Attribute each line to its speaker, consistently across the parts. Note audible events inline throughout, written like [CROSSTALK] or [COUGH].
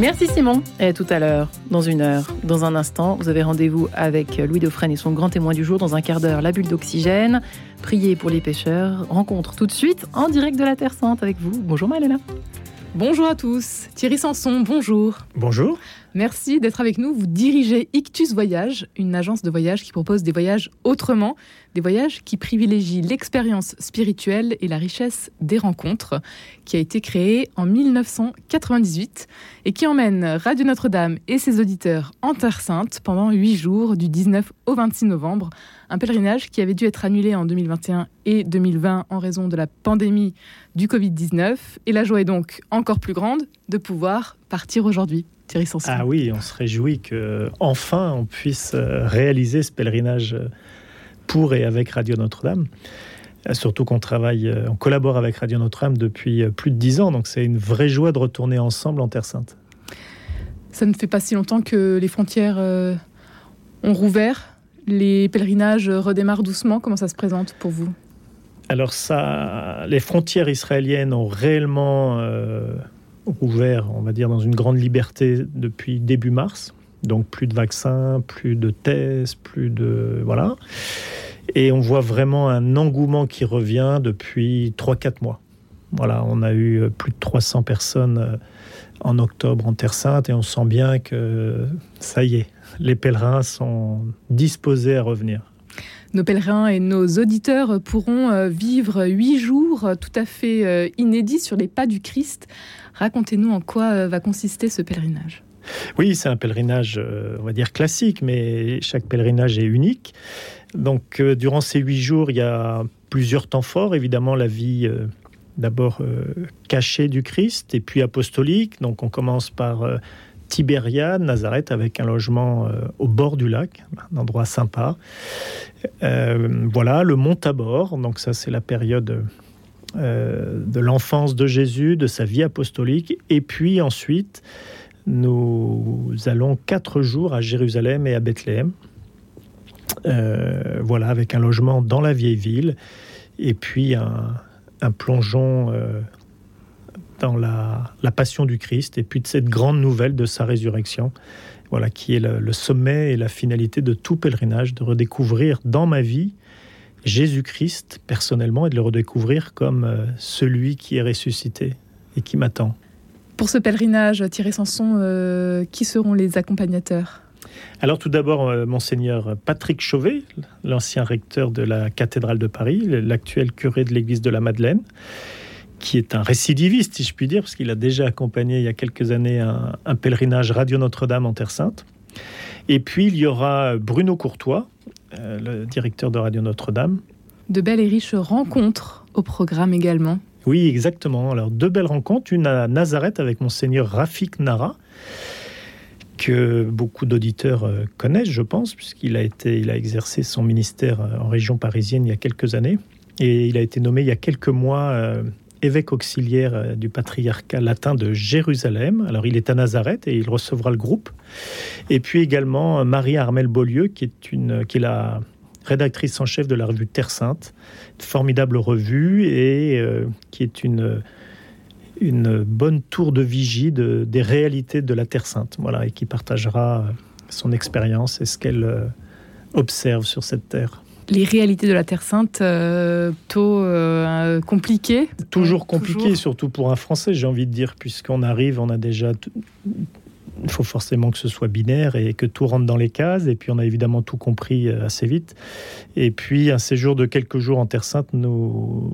Speaker 1: Merci Simon. Et tout à l'heure, dans une heure, dans un instant, vous avez rendez-vous avec Louis Dauphren et son grand témoin du jour. Dans un quart d'heure, la bulle d'oxygène. Priez pour les pêcheurs. Rencontre tout de suite en direct de la Terre Sainte avec vous. Bonjour Maléna.
Speaker 2: Bonjour à tous. Thierry Sanson, bonjour.
Speaker 3: Bonjour.
Speaker 2: Merci d'être avec nous. Vous dirigez Ictus Voyage, une agence de voyage qui propose des voyages autrement, des voyages qui privilégient l'expérience spirituelle et la richesse des rencontres, qui a été créée en 1998 et qui emmène Radio Notre-Dame et ses auditeurs en Terre Sainte pendant huit jours du 19 au 26 novembre. Un pèlerinage qui avait dû être annulé en 2021 et 2020 en raison de la pandémie du Covid-19. Et la joie est donc encore plus grande de pouvoir partir aujourd'hui.
Speaker 3: Ah oui, on se réjouit que enfin on puisse euh, réaliser ce pèlerinage euh, pour et avec Radio Notre-Dame. Euh, surtout qu'on travaille, on collabore avec Radio Notre-Dame depuis plus de dix ans, donc c'est une vraie joie de retourner ensemble en Terre Sainte.
Speaker 2: Ça ne fait pas si longtemps que les frontières ont rouvert. Les pèlerinages redémarrent doucement. Comment ça se présente pour vous?
Speaker 3: Alors ça, les frontières israéliennes ont réellement ouvert, on va dire, dans une grande liberté depuis début mars. Donc plus de vaccins, plus de tests, plus de... Voilà. Et on voit vraiment un engouement qui revient depuis 3-4 mois. Voilà, on a eu plus de 300 personnes euh, en octobre en Terre Sainte et on sent bien que ça y est, les pèlerins sont disposés à revenir.
Speaker 2: Nos pèlerins et nos auditeurs pourront euh, vivre huit jours tout à fait euh, inédits sur les pas du Christ Racontez-nous en quoi euh, va consister ce pèlerinage.
Speaker 3: Oui, c'est un pèlerinage, on va dire classique, mais chaque pèlerinage est unique. Donc, durant ces huit jours, il y a plusieurs temps forts. Évidemment, la vie d'abord cachée du Christ et puis apostolique. Donc, on commence par Tibériade, Nazareth, avec un logement au bord du lac, un endroit sympa. voilà, le Mont Tabor. Donc, ça, c'est la période euh, de l'enfance de Jésus, de sa vie apostolique. Et puis ensuite, nous allons quatre jours à Jérusalem et à Bethléem. Euh, voilà, avec un logement dans la vieille ville. Et puis un, plongeon euh, dans la, passion du Christ. Et puis de cette grande nouvelle de sa résurrection. Voilà, qui est le sommet et la finalité de tout pèlerinage, de redécouvrir dans ma vie Jésus-Christ personnellement et de le redécouvrir comme euh, celui qui est ressuscité et qui m'attend.
Speaker 2: Pour ce pèlerinage, Thierry Sanson, euh, qui seront les accompagnateurs?
Speaker 3: Alors tout d'abord, euh, monseigneur Patrick Chauvet, l'ancien recteur de la cathédrale de Paris, l'actuel curé de l'église de la Madeleine, qui est un récidiviste, si je puis dire, parce qu'il a déjà accompagné il y a quelques années un, un pèlerinage Radio Notre-Dame en Terre Sainte. Et puis il y aura Bruno Courtois, euh, le directeur de Radio Notre-Dame.
Speaker 2: De belles et riches rencontres au programme également.
Speaker 3: Oui, exactement. Alors, deux belles rencontres. Une à Nazareth avec monseigneur Rafik Nara, que beaucoup d'auditeurs euh, connaissent, je pense, puisqu'il a, été, il a exercé son ministère euh, en région parisienne il y a quelques années. Et il a été nommé il y a quelques mois évêque auxiliaire du patriarcat latin de Jérusalem. Alors il est à Nazareth et il recevra le groupe. Et puis également Marie-Armelle Beaulieu, qui est, une, qui est la rédactrice en chef de la revue Terre Sainte, formidable revue et euh, qui est une, une bonne tour de vigie de, des réalités de la Terre Sainte, voilà, et qui partagera son expérience et ce qu'elle euh, observe sur cette terre
Speaker 2: les réalités de la Terre Sainte euh, plutôt compliquées
Speaker 3: Toujours compliqué, surtout pour un Français, j'ai envie de dire, puisqu'on arrive, on a déjà il faut forcément que ce soit binaire et que tout rentre dans les cases. Et puis on a évidemment tout compris euh, assez vite. Et puis un séjour de quelques jours en Terre Sainte nous,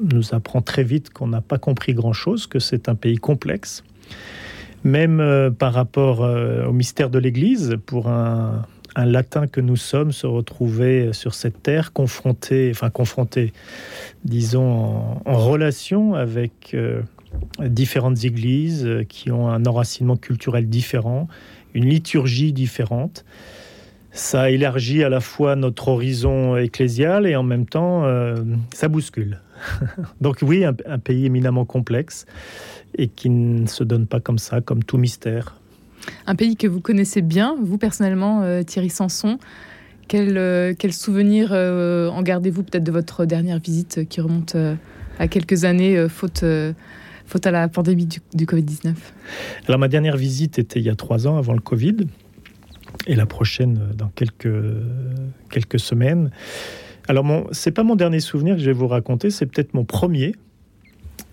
Speaker 3: nous apprend très vite qu'on n'a pas compris grand-chose, que c'est un pays complexe. Même euh, par rapport euh, au mystère de l'Église, pour un, latin que nous sommes, se retrouver sur cette terre, confronté, enfin confronté, disons, en, relation avec différentes églises euh, qui ont un enracinement culturel différent, une liturgie différente. Ça élargit à la fois notre horizon ecclésial et en même temps, euh, ça bouscule. [LAUGHS] Donc oui, un, pays éminemment complexe et qui ne se donne pas comme ça, comme tout mystère.
Speaker 2: Un pays que vous connaissez bien, vous personnellement, euh, Thierry Sanson. Quel, quel souvenir en gardez-vous peut-être de votre dernière visite qui remonte à quelques années, faute faute à la pandémie du, du Covid-19
Speaker 3: Alors ma dernière visite était il y a trois ans, avant le Covid, et la prochaine dans quelques, quelques semaines. Alors ce n'est pas mon dernier souvenir que je vais vous raconter, c'est peut-être mon premier.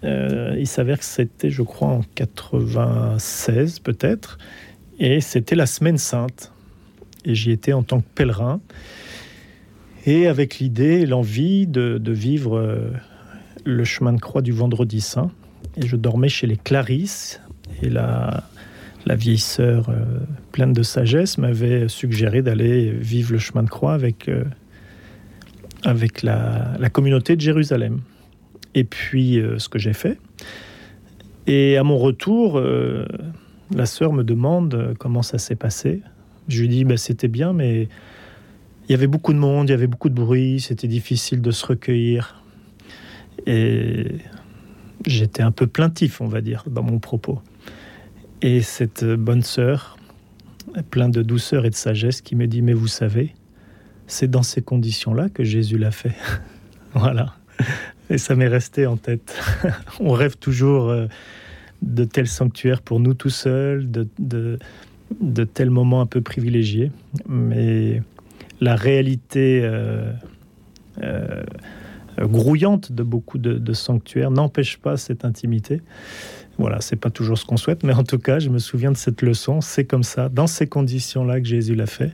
Speaker 3: Euh, il s'avère que c'était, je crois, en 96 peut-être, et c'était la Semaine Sainte. Et j'y étais en tant que pèlerin, et avec l'idée l'envie de, vivre euh, le chemin de croix du Vendredi Saint et je dormais chez les Clarisses. Et la, vieille sœur, euh, pleine de sagesse, m'avait suggéré d'aller vivre le chemin de croix avec, euh, avec la, communauté de Jérusalem. Et puis, ce que j'ai fait. Et à mon retour, la sœur me demande comment ça s'est passé. Je lui dis, bah, c'était bien, mais il y avait beaucoup de monde, il y avait beaucoup de bruit, c'était difficile de se recueillir. Et j'étais un peu plaintif, on va dire, dans mon propos. Et cette bonne sœur, plein de douceur et de sagesse, qui me dit, mais vous savez, c'est dans ces conditions-là que Jésus l'a fait. [LAUGHS] voilà. Et ça m'est resté en tête. [LAUGHS] on rêve toujours euh, de tels sanctuaires pour nous tout seuls, de, de, tels moments un peu privilégiés. Mais la réalité... Euh, euh, grouillante de beaucoup de, sanctuaires n'empêche pas cette intimité. Voilà, c'est pas toujours ce qu'on souhaite, mais en tout cas, je me souviens de cette leçon. C'est comme ça, dans ces conditions-là, que Jésus l'a fait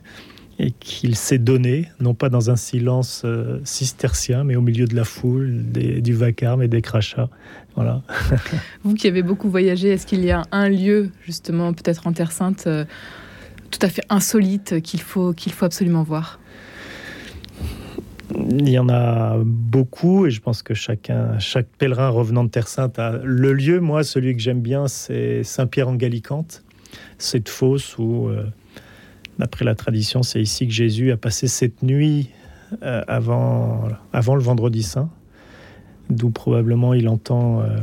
Speaker 3: et qu'il s'est donné, non pas dans un silence euh, cistercien, mais au milieu de la foule, du vacarme et des crachats. Voilà. [LAUGHS]
Speaker 2: Vous qui avez beaucoup voyagé, est-ce qu'il y a un lieu, justement, peut-être en Terre Sainte, euh, tout à fait insolite qu'il faut, qu'il faut absolument voir?
Speaker 3: Il y en a beaucoup et je pense que chacun, chaque pèlerin revenant de Terre Sainte a le lieu. Moi, celui que j'aime bien, c'est Saint-Pierre en Gallicante, cette fosse où, euh, d'après la tradition, c'est ici que Jésus a passé cette nuit euh, avant, avant le vendredi saint, d'où probablement il entend euh,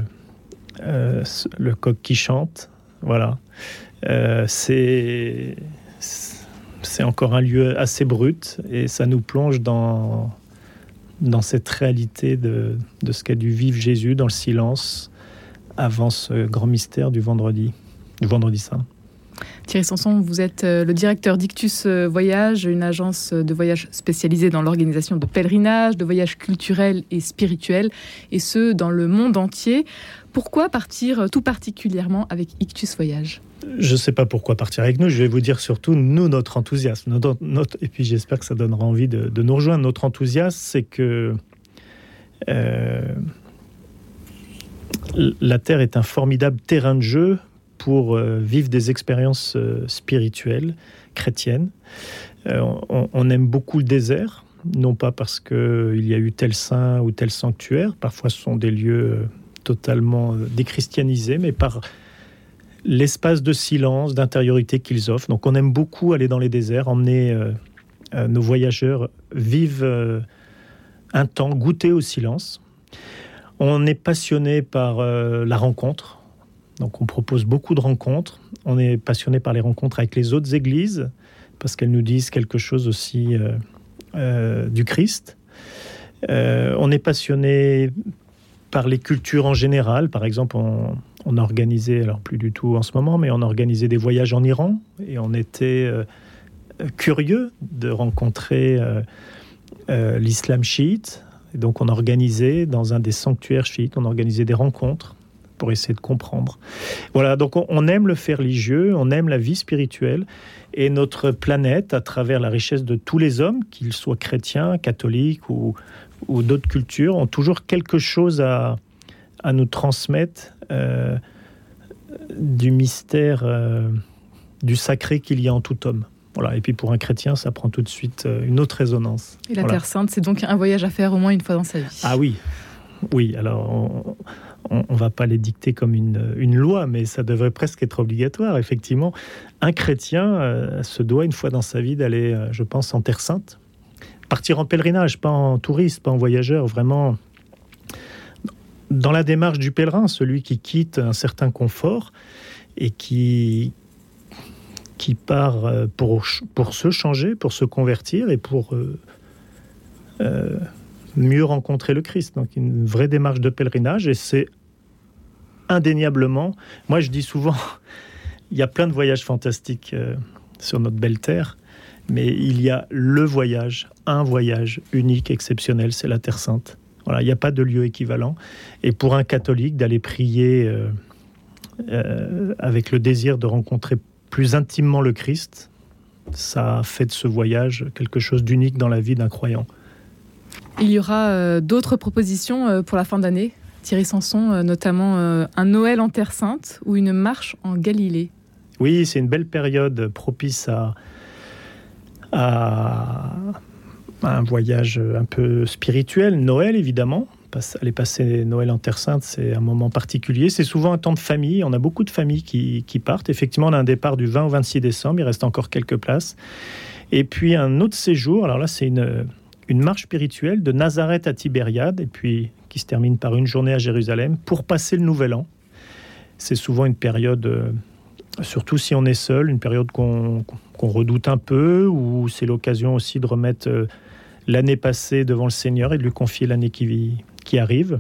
Speaker 3: euh, le coq qui chante. Voilà. Euh, c'est c'est encore un lieu assez brut et ça nous plonge dans, dans cette réalité de, de ce qu'a dû vivre Jésus dans le silence avant ce grand mystère du vendredi, du vendredi saint.
Speaker 2: Thierry Sanson, vous êtes euh, le directeur d'Ictus euh, Voyage, une agence de voyage spécialisée dans l'organisation de pèlerinages, de voyages culturels et spirituels, et ce, dans le monde entier. Pourquoi partir tout particulièrement avec Ictus Voyage?
Speaker 3: Je ne sais pas pourquoi partir avec nous. Je vais vous dire surtout, nous, notre enthousiasme. Et puis j'espère que ça donnera envie de, nous rejoindre. Notre enthousiasme, c'est que euh, la Terre est un formidable terrain de jeu pour euh, vivre des expériences euh, spirituelles, chrétiennes. Euh, on, aime beaucoup le désert, non pas parce qu'il y a eu tel saint ou tel sanctuaire. Parfois, ce sont des lieux totalement déchristianisés, mais par l'espace de silence, d'intériorité qu'ils offrent. Donc on aime beaucoup aller dans les déserts, emmener nos voyageurs vivre un temps, goûter au silence. On est passionné par la rencontre. Donc on propose beaucoup de rencontres. On est passionné par les rencontres avec les autres églises parce qu'elles nous disent quelque chose aussi euh, euh, du Christ. Euh, on est passionné par les cultures en général. Par exemple, on, on a organisé, alors plus du tout en ce moment, mais on a organisé des voyages en Iran et on était curieux de rencontrer l'islam chiite. Et donc on a organisé dans un des sanctuaires chiites, on a organisé des rencontres pour essayer de comprendre. Voilà, donc on, on aime le faire religieux, on aime la vie spirituelle et notre planète, à travers la richesse de tous les hommes, qu'ils soient chrétiens, catholiques ou, ou d'autres cultures, ont toujours quelque chose à, à nous transmettre euh, du mystère euh, du sacré qu'il y a en tout homme. Voilà. Et puis pour un chrétien, ça prend tout de suite euh, une autre résonance.
Speaker 2: Et la voilà. Terre Sainte, c'est donc un voyage à faire au moins une fois dans sa vie.
Speaker 3: Ah oui, oui. Alors on ne va pas les dicter comme une, une, loi, mais ça devrait presque être obligatoire. Effectivement, un chrétien euh, se doit une fois dans sa vie d'aller, euh, je pense, en Terre Sainte, partir en pèlerinage, pas en touriste, pas en voyageur, vraiment dans la démarche du pèlerin, celui qui quitte un certain confort et qui, qui part euh, pour, pour se changer, pour se convertir et pour mieux rencontrer le Christ. Donc une vraie démarche de pèlerinage et c'est indéniablement, moi je dis souvent, [LAUGHS] il y a plein de voyages fantastiques euh, sur notre belle terre, mais il y a le voyage, un voyage unique, exceptionnel, c'est la Terre Sainte. Voilà, il n'y a pas de lieu équivalent. Et pour un catholique, d'aller prier euh, euh, avec le désir de rencontrer plus intimement le Christ, ça fait de ce voyage quelque chose d'unique dans la vie d'un croyant.
Speaker 2: Il y aura euh, d'autres propositions euh, pour la fin d'année, Thierry Sanson, euh, notamment un Noël en Terre Sainte ou une marche en Galilée.
Speaker 3: Oui, c'est une belle période propice à, un voyage un peu spirituel. Noël, évidemment. Aller passer Noël en Terre Sainte, c'est un moment particulier. C'est souvent un temps de famille. On a beaucoup de familles qui, qui partent. Effectivement, on a un départ du 20 au 26 décembre. Il reste encore quelques places. Et puis un autre séjour. Alors là, c'est une, une marche spirituelle de Nazareth à Tibériade, et puis qui se termine par une journée à Jérusalem, pour passer le Nouvel An. C'est souvent une période, euh, surtout si on est seul, une période qu'on redoute un peu, ou c'est l'occasion aussi de remettre euh, l'année passée devant le Seigneur et de lui confier l'année qui, qui arrive.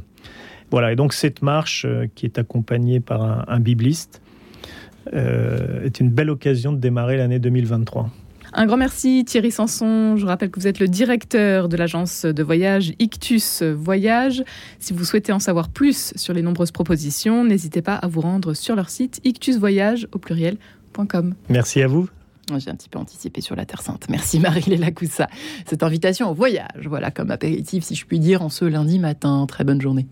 Speaker 3: Voilà, et donc cette marche euh, qui est accompagnée par un, un bibliste est une belle occasion de démarrer l'année 2023.
Speaker 2: Un grand merci Thierry Sanson. Je rappelle que vous êtes le directeur de l'agence de voyage Ictus Voyage. Si vous souhaitez en savoir plus sur les nombreuses propositions, n'hésitez pas à vous rendre sur leur site ictusvoyage au pluriel.com.
Speaker 3: Merci à vous.
Speaker 1: J'ai un petit peu anticipé sur la Terre Sainte. Merci Marie-Léla Coussa. Cette invitation au voyage, voilà, comme apéritif, si je puis dire, en ce lundi matin. Très bonne journée.